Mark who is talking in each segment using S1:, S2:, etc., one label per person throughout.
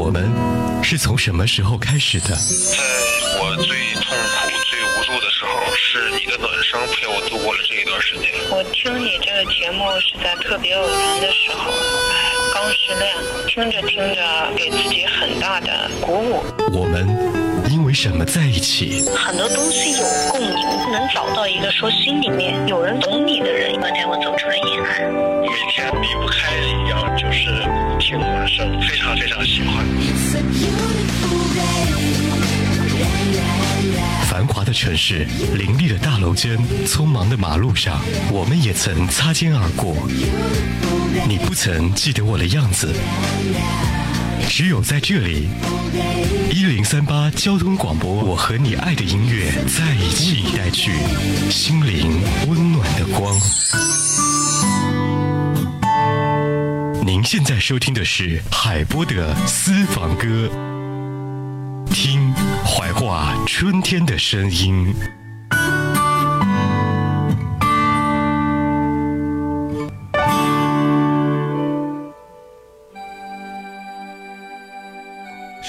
S1: 我们是从什么时候开始的？
S2: 在我最痛苦、最无助的时候，是你的暖声陪我度过了这一段时间。
S3: 我听你这个节目是在特别偶然的时候，哎，刚失恋，听着听着，给自己很大的鼓舞。
S1: 我们因为什么在一起？
S4: 很多东西有共鸣，能找到一个说心里面有人懂你的人。那天我走出了阴暗，
S2: 每天离不开一样就是听暖声，非常非常喜欢。
S1: 繁华的城市，林立的大楼间，匆忙的马路上，我们也曾擦肩而过。你不曾记得我的样子，只有在这里，一零三八交通广播，我和你爱的音乐在一起，带去心灵温暖的光。您现在收听的是海波的私房歌，听怀化春天的声音。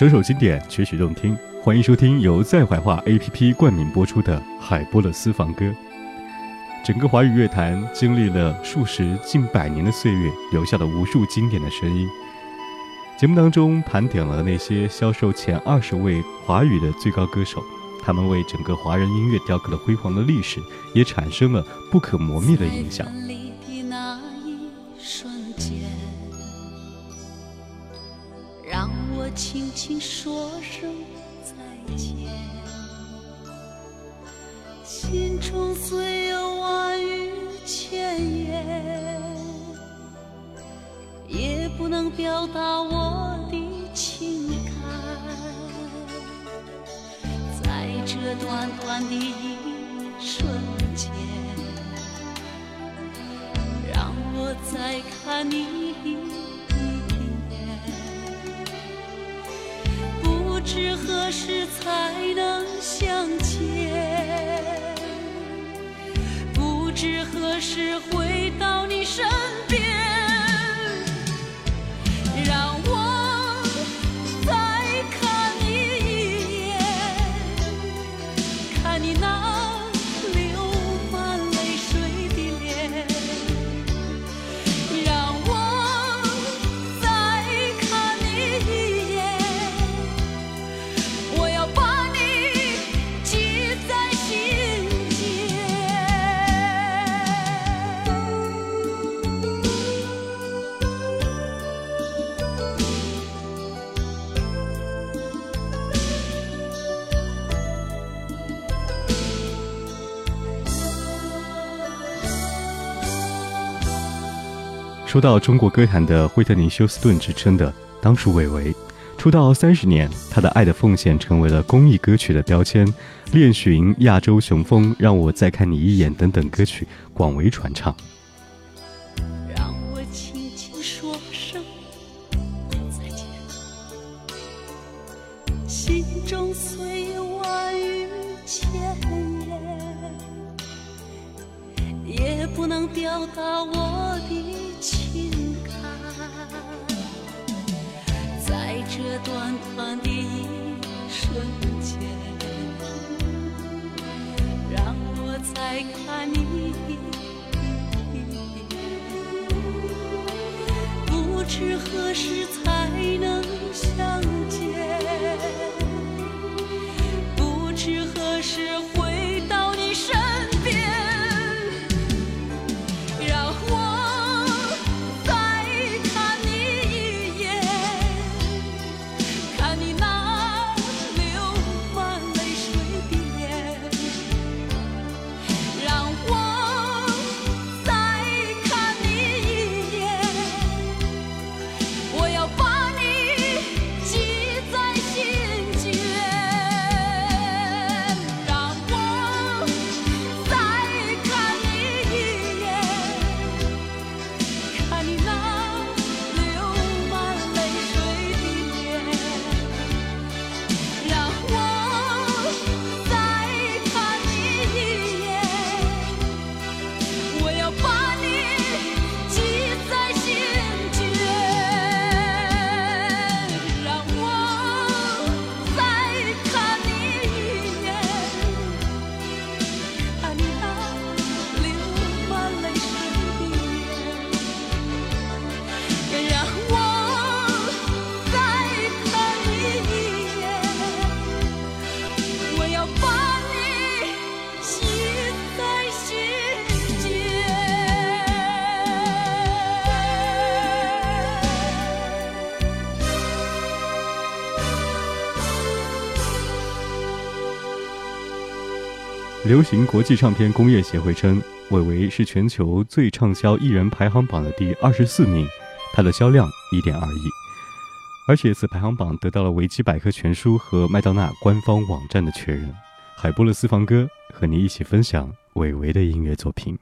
S5: 首首经典，曲曲动听，欢迎收听由在怀化 APP 冠名播出的海波的私房歌。整个华语乐坛经历了数十近百年的岁月，留下了无数经典的声音。节目当中盘点了那些销售前二十位华语的最高歌手，他们为整个华人音乐雕刻了辉煌的历史，也产生了不可磨灭的影响。
S6: 请说声再见，心中虽有万语千言，也不能表达我的情感。在这短短的一瞬间，让我再看你一。知何时才能相见，不知何时回到你身边，
S5: 说到中国歌坛的惠特尼·休斯顿之称的，当属韦唯。出道三十年，他的《爱的奉献》成为了公益歌曲的标签，《恋寻》《亚洲雄风》《让我再看你一眼》等等歌曲广为传唱。
S6: 不知何时流行国际唱片工业协会称，韦唯是全球最畅销艺人排行榜的第二十四名，他的销量一点二亿，而且此排行榜得到了维基百科全书和麦当娜官方网站的确认。海波的私房歌和你一起分享韦唯的音乐作品。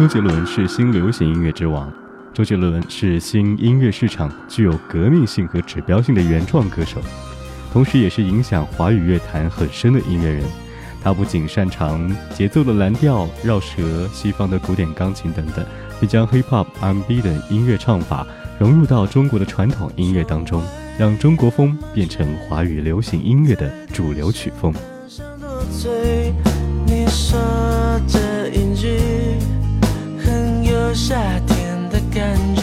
S5: 周杰伦是新流行音乐之王。周杰伦是新音乐市场具有革命性和指标性的原创歌手，同时也是影响华语乐坛很深的音乐人。他不仅擅长节奏的蓝调、绕舌、西方的古典钢琴等等，并将 hip hop、R&B 等音乐唱法融入到中国的传统音乐当中，让中国风变成华语流行音乐的主流曲风。
S7: 你说这一句夏天的感觉，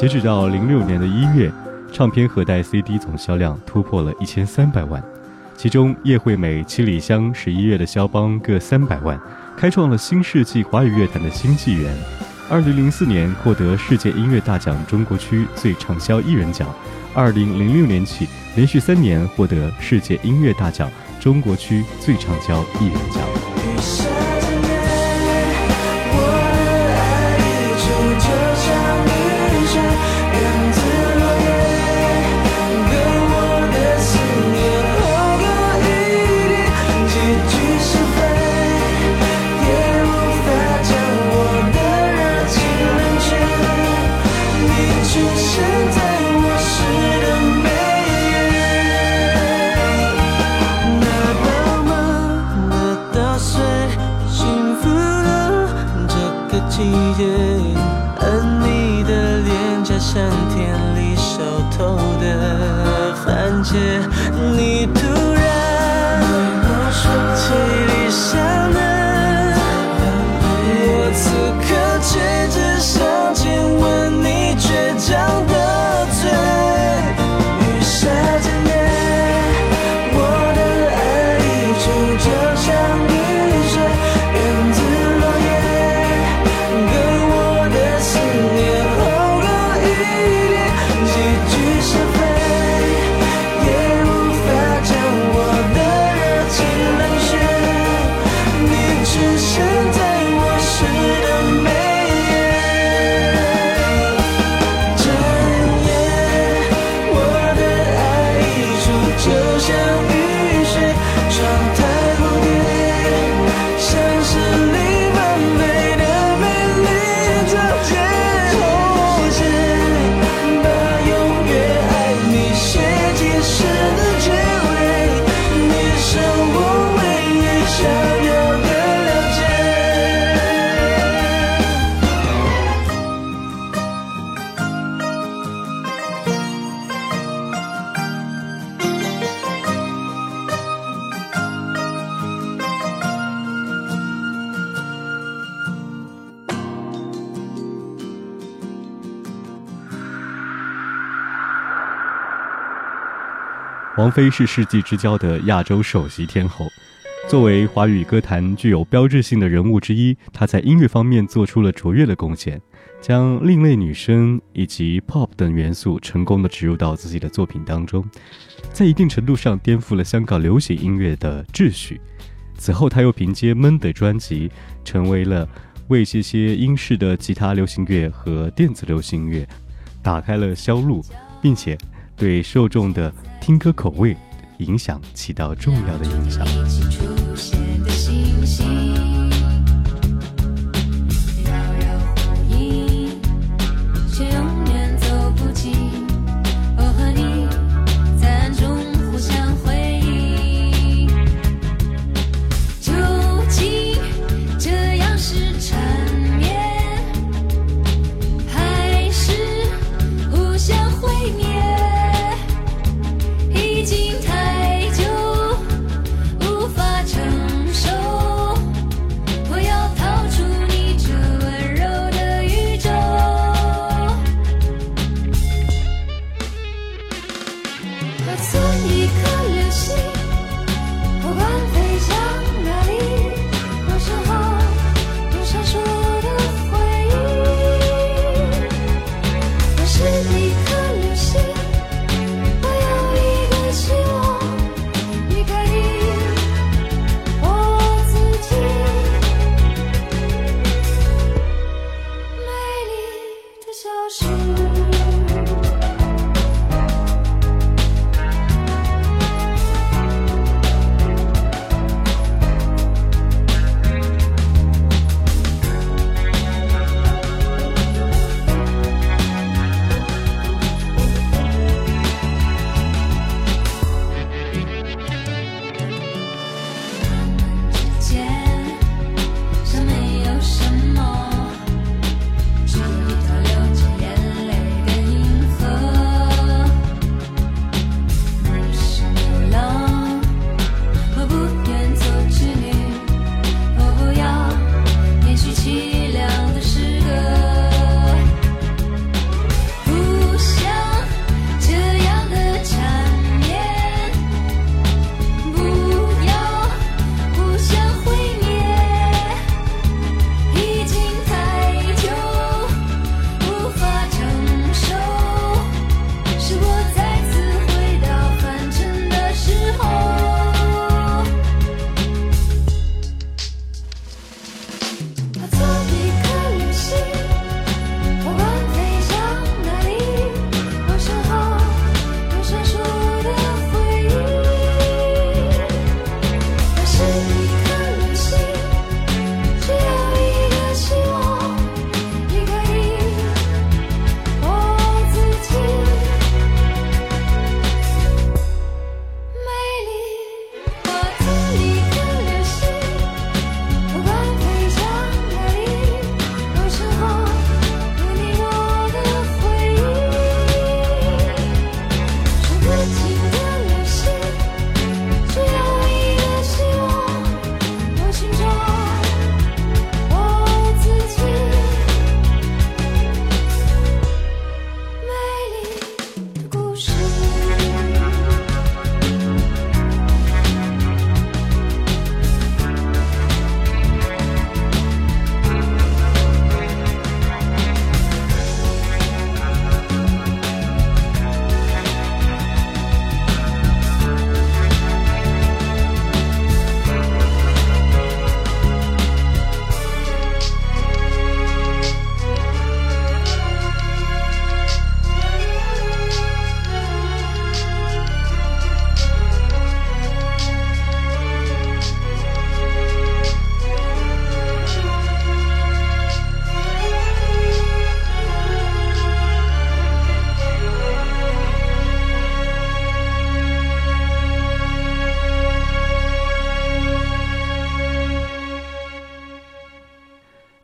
S5: 截止到零六年的一月，唱片盒带 CD 总销量突破了一千三百万，其中叶惠美、七里香十一月的肖邦各三百万，开创了新世纪华语乐坛的新纪元。二零零四年获得世界音乐大奖中国区最畅销艺人奖，二零零六年起连续三年获得世界音乐大奖中国区最畅销艺人奖。王菲是世纪之交的亚洲首席天后，
S8: 作为华语歌坛具有标志性的人物之一，她在音乐方面做出了卓越的贡献，将另类女声以及 pop 等元素成功的植入到自己的作品当中，在一定程度上颠覆了香港流行音乐的秩序。此后，他又凭借《闷》的专辑，成为了为这些英式的吉他流行乐和电子流行乐打开了销路，并且对受众的听歌口味影响起到重要的影响。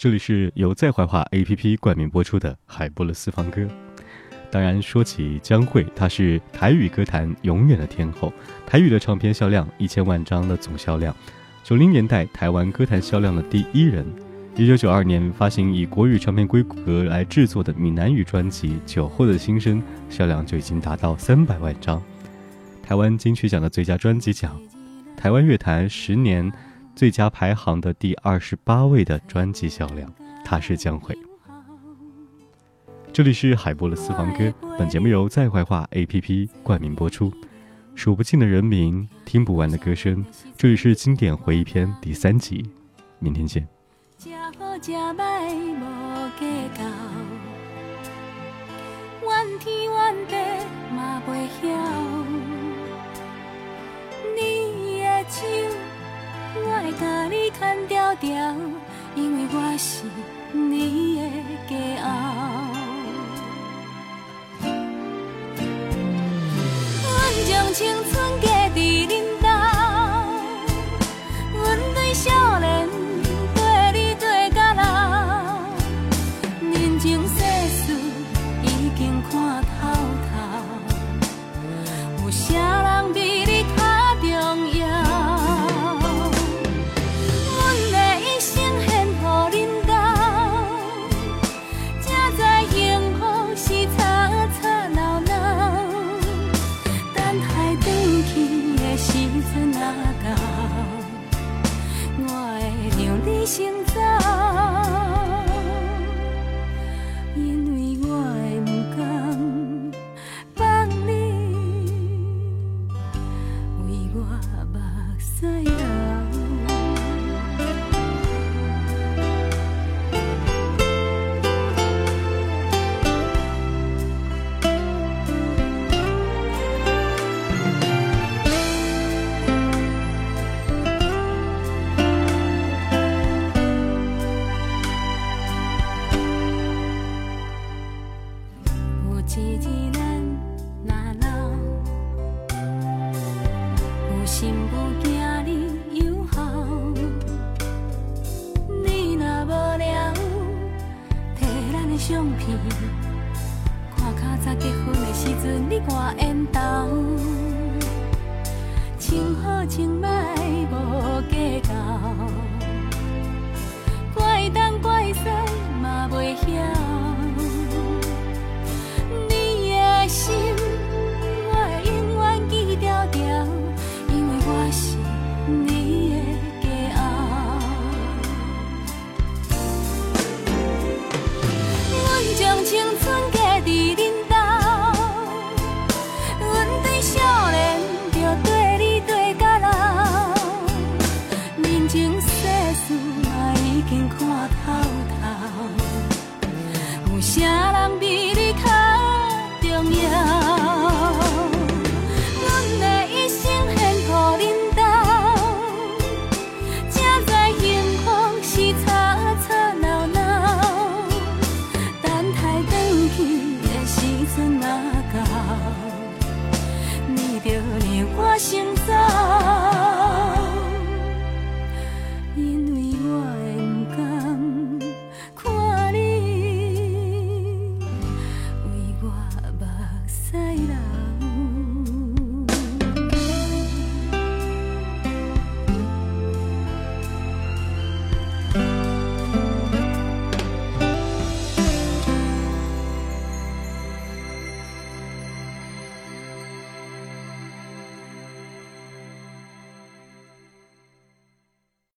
S8: 这里是由在怀化 APP 冠名播出的海波的私房歌。当然，说起江蕙，她是台语歌坛永远的天后。台语的唱片销量一千万张的总销量，九零年代台湾歌坛销量的第一人。一九九二年发行以国语唱片规格来制作的闽南语专辑《酒后的心声》，销量就已经达到三百万张。台湾金曲奖的最佳专辑奖，台湾乐坛十年最佳排行的第二十八位的专辑销量，他是姜蕙。这里是海波的私房歌，本节目由在怀化 APP 冠名播出。数不尽的人名，听不完的歌声，这里是经典回忆篇第三集，明天见。我会甲你牵条条，因为我是你的骄傲。将青春 sair.